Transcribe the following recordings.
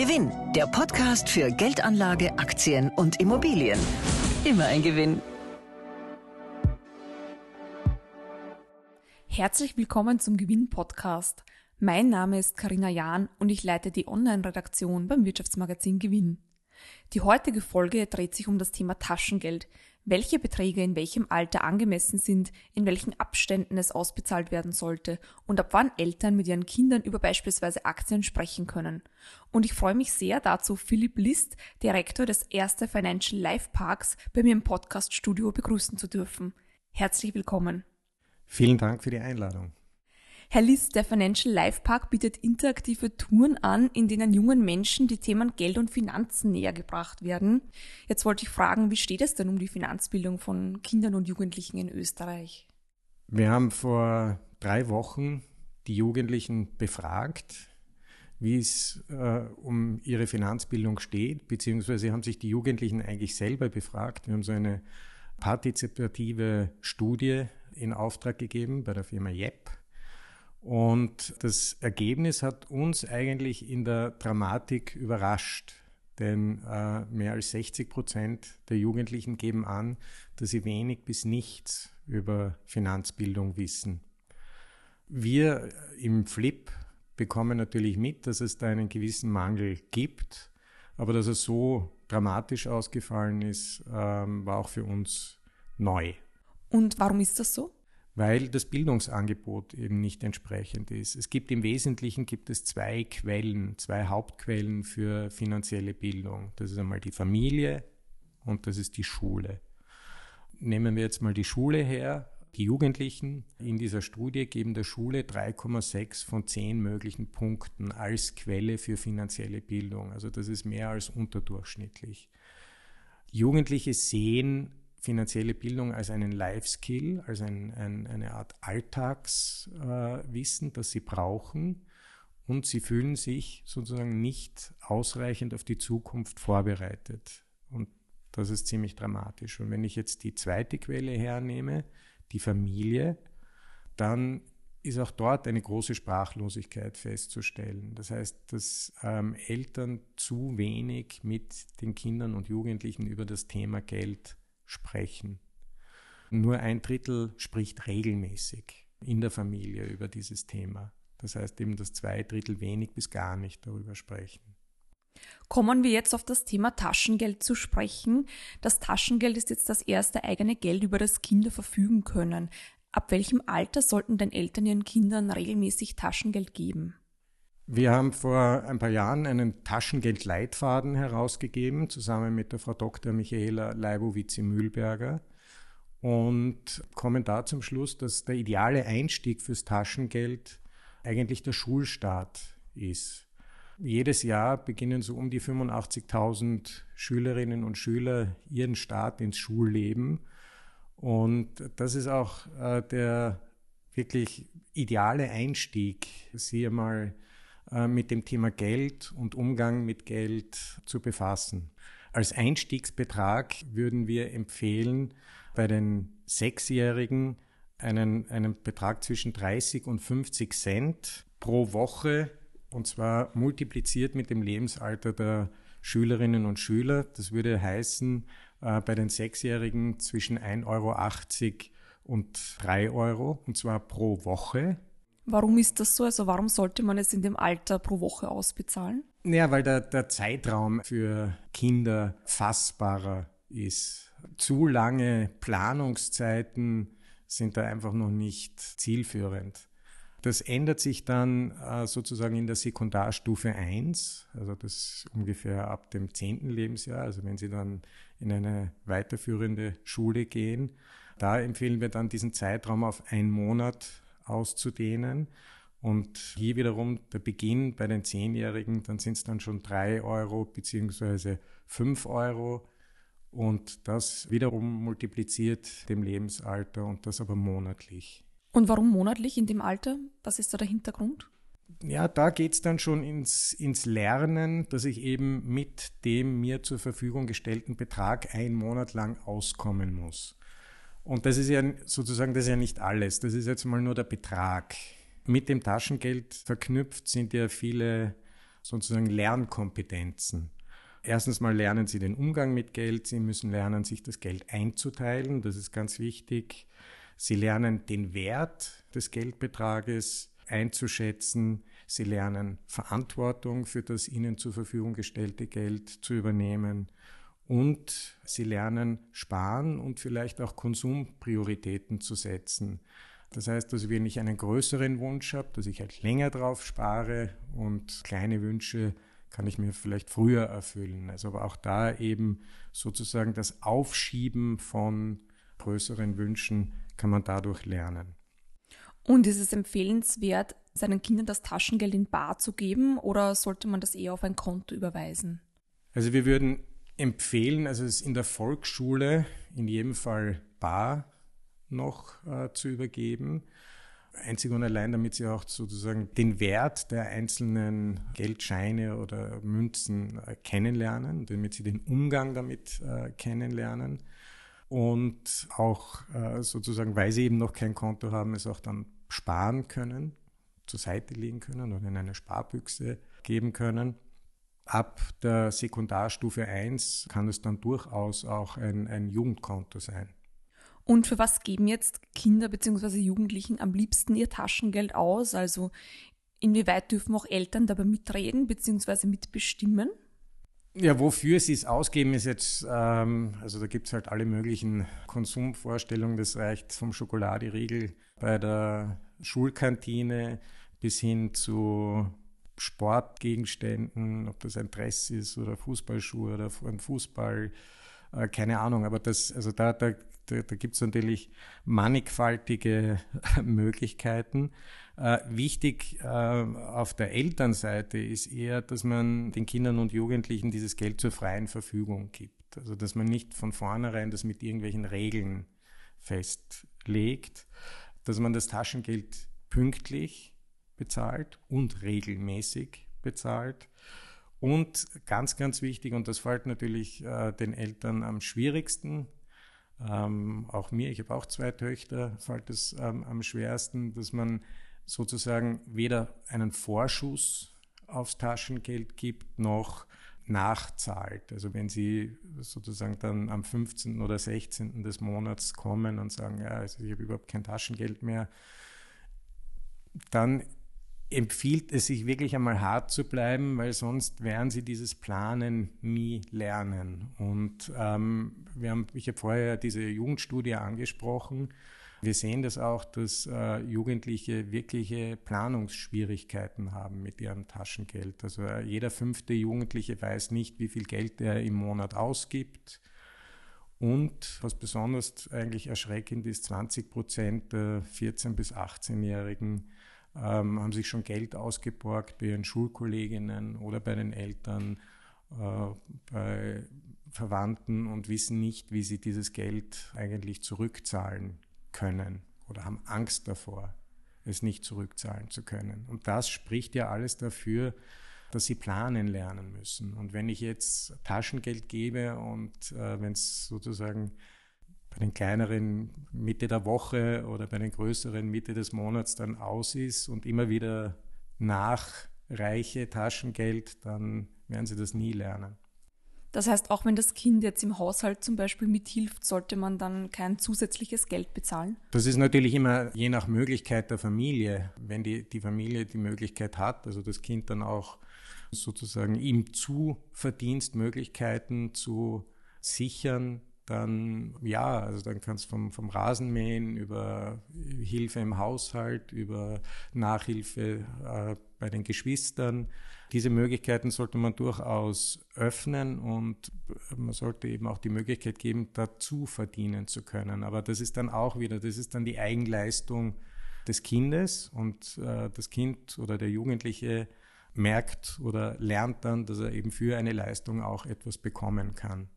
Gewinn, der Podcast für Geldanlage, Aktien und Immobilien. Immer ein Gewinn. Herzlich willkommen zum Gewinn-Podcast. Mein Name ist Karina Jahn und ich leite die Online-Redaktion beim Wirtschaftsmagazin Gewinn. Die heutige Folge dreht sich um das Thema Taschengeld, welche Beträge in welchem Alter angemessen sind, in welchen Abständen es ausbezahlt werden sollte und ab wann Eltern mit ihren Kindern über beispielsweise Aktien sprechen können. Und ich freue mich sehr dazu, Philipp List, Direktor des Erste Financial Life Parks, bei mir im Podcast-Studio begrüßen zu dürfen. Herzlich willkommen. Vielen Dank für die Einladung. Herr List, der Financial Life Park bietet interaktive Touren an, in denen jungen Menschen die Themen Geld und Finanzen näher gebracht werden. Jetzt wollte ich fragen, wie steht es denn um die Finanzbildung von Kindern und Jugendlichen in Österreich? Wir haben vor drei Wochen die Jugendlichen befragt, wie es äh, um ihre Finanzbildung steht, beziehungsweise haben sich die Jugendlichen eigentlich selber befragt. Wir haben so eine partizipative Studie in Auftrag gegeben bei der Firma JEP und das Ergebnis hat uns eigentlich in der Dramatik überrascht, denn äh, mehr als 60 Prozent der Jugendlichen geben an, dass sie wenig bis nichts über Finanzbildung wissen. Wir im Flip bekommen natürlich mit, dass es da einen gewissen Mangel gibt, aber dass er so dramatisch ausgefallen ist, ähm, war auch für uns neu. Und warum ist das so? Weil das Bildungsangebot eben nicht entsprechend ist. Es gibt im Wesentlichen gibt es zwei Quellen, zwei Hauptquellen für finanzielle Bildung. Das ist einmal die Familie und das ist die Schule. Nehmen wir jetzt mal die Schule her. Die Jugendlichen in dieser Studie geben der Schule 3,6 von 10 möglichen Punkten als Quelle für finanzielle Bildung. Also das ist mehr als unterdurchschnittlich. Jugendliche sehen finanzielle Bildung als einen Life-Skill, als ein, ein, eine Art Alltagswissen, äh, das sie brauchen. Und sie fühlen sich sozusagen nicht ausreichend auf die Zukunft vorbereitet. Und das ist ziemlich dramatisch. Und wenn ich jetzt die zweite Quelle hernehme, die Familie, dann ist auch dort eine große Sprachlosigkeit festzustellen. Das heißt, dass ähm, Eltern zu wenig mit den Kindern und Jugendlichen über das Thema Geld sprechen. Nur ein Drittel spricht regelmäßig in der Familie über dieses Thema. Das heißt eben, dass zwei Drittel wenig bis gar nicht darüber sprechen. Kommen wir jetzt auf das Thema Taschengeld zu sprechen. Das Taschengeld ist jetzt das erste eigene Geld, über das Kinder verfügen können. Ab welchem Alter sollten denn Eltern ihren Kindern regelmäßig Taschengeld geben? Wir haben vor ein paar Jahren einen Taschengeldleitfaden herausgegeben, zusammen mit der Frau Dr. Michaela Leibowitz-Mühlberger und kommen da zum Schluss, dass der ideale Einstieg fürs Taschengeld eigentlich der Schulstart ist. Jedes Jahr beginnen so um die 85.000 Schülerinnen und Schüler ihren Start ins Schulleben. Und das ist auch äh, der wirklich ideale Einstieg, sie einmal mit dem Thema Geld und Umgang mit Geld zu befassen. Als Einstiegsbetrag würden wir empfehlen, bei den Sechsjährigen einen, einen Betrag zwischen 30 und 50 Cent pro Woche und zwar multipliziert mit dem Lebensalter der Schülerinnen und Schüler. Das würde heißen, äh, bei den Sechsjährigen zwischen 1,80 Euro und 3 Euro und zwar pro Woche. Warum ist das so? Also warum sollte man es in dem Alter pro Woche ausbezahlen? Ja, weil der, der Zeitraum für Kinder fassbarer ist. Zu lange Planungszeiten sind da einfach noch nicht zielführend. Das ändert sich dann äh, sozusagen in der Sekundarstufe 1, also das ungefähr ab dem 10. Lebensjahr, also wenn Sie dann in eine weiterführende Schule gehen. Da empfehlen wir dann diesen Zeitraum auf einen Monat auszudehnen. Und hier wiederum der Beginn bei den Zehnjährigen, dann sind es dann schon drei Euro beziehungsweise fünf Euro. Und das wiederum multipliziert dem Lebensalter und das aber monatlich. Und warum monatlich in dem Alter? Was ist da der Hintergrund? Ja, da geht es dann schon ins, ins Lernen, dass ich eben mit dem mir zur Verfügung gestellten Betrag einen Monat lang auskommen muss. Und das ist ja sozusagen, das ist ja nicht alles. Das ist jetzt mal nur der Betrag. Mit dem Taschengeld verknüpft sind ja viele sozusagen Lernkompetenzen. Erstens mal lernen sie den Umgang mit Geld, sie müssen lernen, sich das Geld einzuteilen, das ist ganz wichtig. Sie lernen den Wert des Geldbetrages einzuschätzen, sie lernen Verantwortung für das ihnen zur Verfügung gestellte Geld zu übernehmen und sie lernen sparen und vielleicht auch Konsumprioritäten zu setzen. Das heißt, dass wenn ich einen größeren Wunsch habe, dass ich halt länger drauf spare und kleine Wünsche kann ich mir vielleicht früher erfüllen. Also aber auch da eben sozusagen das Aufschieben von größeren Wünschen kann man dadurch lernen. Und ist es empfehlenswert, seinen Kindern das Taschengeld in Bar zu geben oder sollte man das eher auf ein Konto überweisen? Also wir würden empfehlen, also es in der Volksschule in jedem Fall bar noch äh, zu übergeben. Einzig und allein, damit sie auch sozusagen den Wert der einzelnen Geldscheine oder Münzen äh, kennenlernen, damit sie den Umgang damit äh, kennenlernen und auch äh, sozusagen, weil sie eben noch kein Konto haben, es auch dann sparen können, zur Seite legen können oder in eine Sparbüchse geben können. Ab der Sekundarstufe 1 kann es dann durchaus auch ein, ein Jugendkonto sein. Und für was geben jetzt Kinder bzw. Jugendlichen am liebsten ihr Taschengeld aus? Also inwieweit dürfen auch Eltern dabei mitreden bzw. mitbestimmen? Ja, wofür sie es ausgeben, ist jetzt, ähm, also da gibt es halt alle möglichen Konsumvorstellungen. Das reicht vom Schokoladeriegel bei der Schulkantine bis hin zu Sportgegenständen, ob das ein Dress ist oder Fußballschuhe oder ein Fußball, äh, keine Ahnung. Aber das, also da, da da, da gibt es natürlich mannigfaltige Möglichkeiten. Äh, wichtig äh, auf der Elternseite ist eher, dass man den Kindern und Jugendlichen dieses Geld zur freien Verfügung gibt. Also dass man nicht von vornherein das mit irgendwelchen Regeln festlegt, dass man das Taschengeld pünktlich bezahlt und regelmäßig bezahlt. Und ganz, ganz wichtig, und das fällt natürlich äh, den Eltern am schwierigsten, ähm, auch mir, ich habe auch zwei Töchter, fällt es ähm, am schwersten, dass man sozusagen weder einen Vorschuss aufs Taschengeld gibt, noch nachzahlt. Also wenn Sie sozusagen dann am 15. oder 16. des Monats kommen und sagen, ja, also ich habe überhaupt kein Taschengeld mehr, dann empfiehlt es sich wirklich einmal hart zu bleiben, weil sonst werden sie dieses Planen nie lernen. Und ähm, wir haben, ich habe vorher diese Jugendstudie angesprochen. Wir sehen das auch, dass äh, Jugendliche wirkliche Planungsschwierigkeiten haben mit ihrem Taschengeld. Also äh, jeder fünfte Jugendliche weiß nicht, wie viel Geld er im Monat ausgibt. Und was besonders eigentlich erschreckend ist, 20 Prozent der 14- bis 18-Jährigen ähm, haben sich schon Geld ausgeborgt bei ihren Schulkolleginnen oder bei den Eltern, äh, bei Verwandten und wissen nicht, wie sie dieses Geld eigentlich zurückzahlen können oder haben Angst davor, es nicht zurückzahlen zu können. Und das spricht ja alles dafür, dass sie planen lernen müssen. Und wenn ich jetzt Taschengeld gebe und äh, wenn es sozusagen bei den kleineren Mitte der Woche oder bei den größeren Mitte des Monats dann aus ist und immer wieder nachreiche Taschengeld, dann werden sie das nie lernen. Das heißt, auch wenn das Kind jetzt im Haushalt zum Beispiel mithilft, sollte man dann kein zusätzliches Geld bezahlen? Das ist natürlich immer je nach Möglichkeit der Familie. Wenn die, die Familie die Möglichkeit hat, also das Kind dann auch sozusagen ihm zu Verdienstmöglichkeiten zu sichern, dann ja, also dann kannst vom, vom Rasenmähen über Hilfe im Haushalt, über Nachhilfe äh, bei den Geschwistern. Diese Möglichkeiten sollte man durchaus öffnen und man sollte eben auch die Möglichkeit geben, dazu verdienen zu können. Aber das ist dann auch wieder, das ist dann die Eigenleistung des Kindes und äh, das Kind oder der Jugendliche merkt oder lernt dann, dass er eben für eine Leistung auch etwas bekommen kann.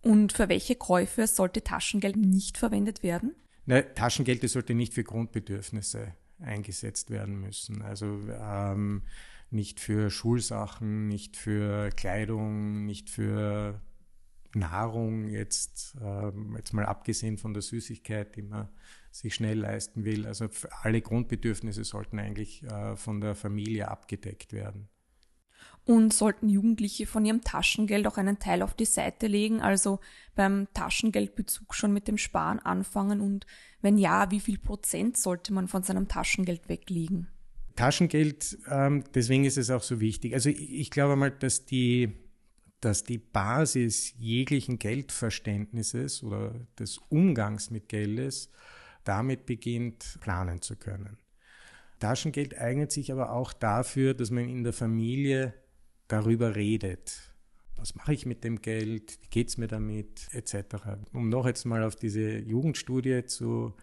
Und für welche Käufe sollte Taschengeld nicht verwendet werden? Ne, Taschengeld sollte nicht für Grundbedürfnisse eingesetzt werden müssen. Also ähm, nicht für Schulsachen, nicht für Kleidung, nicht für Nahrung, jetzt, ähm, jetzt mal abgesehen von der Süßigkeit, die man sich schnell leisten will. Also alle Grundbedürfnisse sollten eigentlich äh, von der Familie abgedeckt werden. Und sollten Jugendliche von ihrem Taschengeld auch einen Teil auf die Seite legen, also beim Taschengeldbezug schon mit dem Sparen anfangen und wenn ja, wie viel Prozent sollte man von seinem Taschengeld weglegen? Taschengeld, ähm, deswegen ist es auch so wichtig. Also ich, glaube mal, dass die, dass die Basis jeglichen Geldverständnisses oder des Umgangs mit Geldes damit beginnt, planen zu können. Taschengeld eignet sich aber auch dafür, dass man in der Familie darüber redet. Was mache ich mit dem Geld? Wie geht es mir damit? Etc. Um noch jetzt mal auf diese Jugendstudie zu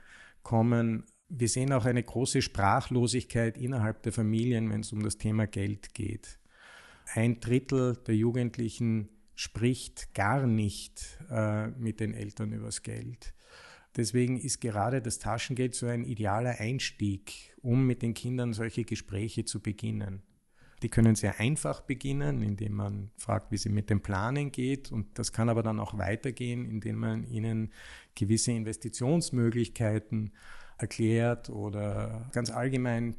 kommen. Wir sehen auch eine große Sprachlosigkeit innerhalb der Familien, wenn es um das Thema Geld geht. Ein Drittel der Jugendlichen spricht gar nicht äh, mit den Eltern übers Geld. Deswegen ist gerade das Taschengeld so ein idealer Einstieg, um mit den Kindern solche Gespräche zu beginnen. Die können sehr einfach beginnen, indem man fragt, wie sie mit dem Planen geht. Und das kann aber dann auch weitergehen, indem man ihnen gewisse Investitionsmöglichkeiten erklärt oder ganz allgemein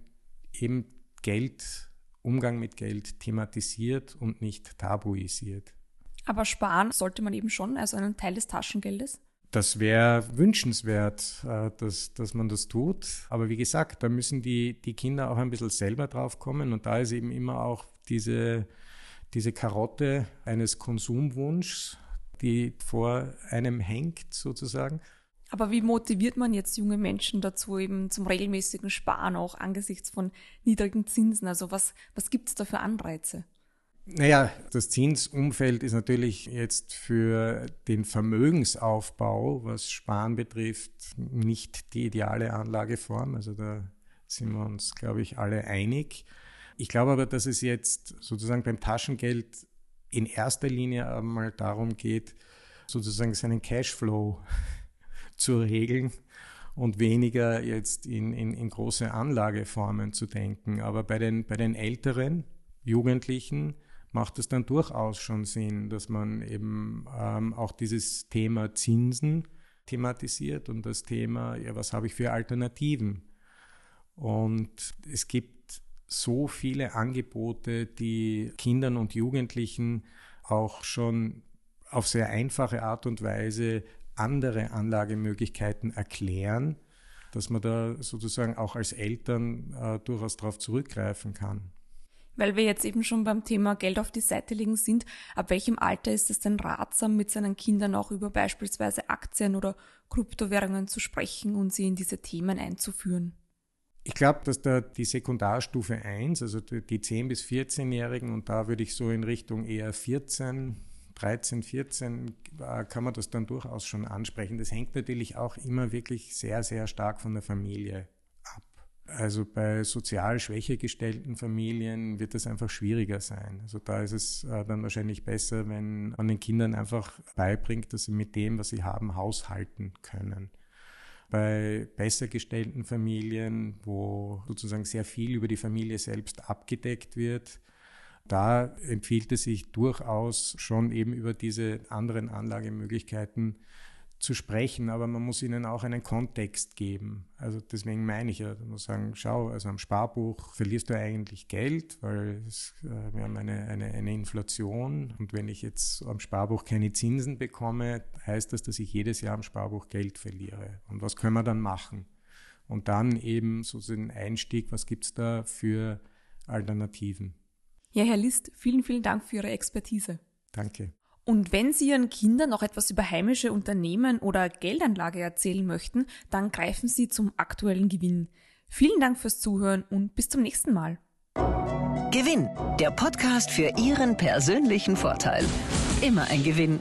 eben Geld, Umgang mit Geld thematisiert und nicht tabuisiert. Aber sparen sollte man eben schon, also einen Teil des Taschengeldes? Das wäre wünschenswert, äh, dass, dass man das tut. Aber wie gesagt, da müssen die, die Kinder auch ein bisschen selber drauf kommen. Und da ist eben immer auch diese, diese Karotte eines Konsumwunschs, die vor einem hängt sozusagen. Aber wie motiviert man jetzt junge Menschen dazu, eben zum regelmäßigen Sparen auch angesichts von niedrigen Zinsen? Also was, was gibt es da für Anreize? Naja, das Zinsumfeld ist natürlich jetzt für den Vermögensaufbau, was Sparen betrifft, nicht die ideale Anlageform. Also da sind wir uns, glaube ich, alle einig. Ich glaube aber, dass es jetzt sozusagen beim Taschengeld in erster Linie einmal darum geht, sozusagen seinen Cashflow zu regeln und weniger jetzt in, in, in große Anlageformen zu denken. Aber bei den, bei den älteren Jugendlichen macht es dann durchaus schon Sinn, dass man eben ähm, auch dieses Thema Zinsen thematisiert und das Thema, ja, was habe ich für Alternativen? Und es gibt so viele Angebote, die Kindern und Jugendlichen auch schon auf sehr einfache Art und Weise andere Anlagemöglichkeiten erklären, dass man da sozusagen auch als Eltern äh, durchaus darauf zurückgreifen kann weil wir jetzt eben schon beim Thema Geld auf die Seite legen sind, ab welchem Alter ist es denn ratsam, mit seinen Kindern auch über beispielsweise Aktien oder Kryptowährungen zu sprechen und sie in diese Themen einzuführen? Ich glaube, dass da die Sekundarstufe 1, also die 10- bis 14-Jährigen, und da würde ich so in Richtung eher 14, 13, 14, kann man das dann durchaus schon ansprechen. Das hängt natürlich auch immer wirklich sehr, sehr stark von der Familie also bei sozial schwächer gestellten Familien wird es einfach schwieriger sein. Also da ist es äh, dann wahrscheinlich besser, wenn man den Kindern einfach beibringt, dass sie mit dem, was sie haben, haushalten können. Bei besser gestellten Familien, wo sozusagen sehr viel über die Familie selbst abgedeckt wird, da empfiehlt es sich durchaus schon eben über diese anderen Anlagemöglichkeiten zu sprechen, aber man muss ihnen auch einen Kontext geben. Also deswegen meine ich ja, man muss sagen, schau, also am Sparbuch verlierst du eigentlich Geld, weil es, äh, wir haben eine, eine, eine Inflation und wenn ich jetzt am Sparbuch keine Zinsen bekomme, heißt das, dass ich jedes Jahr am Sparbuch Geld verliere. Und was können wir dann machen? Und dann eben so den Einstieg, was gibt es da für Alternativen? Ja, Herr List, vielen, vielen Dank für Ihre Expertise. Danke. Und wenn Sie Ihren Kindern noch etwas über heimische Unternehmen oder Geldanlage erzählen möchten, dann greifen Sie zum aktuellen Gewinn. Vielen Dank fürs Zuhören und bis zum nächsten Mal. Gewinn, der Podcast für Ihren persönlichen Vorteil. Immer ein Gewinn.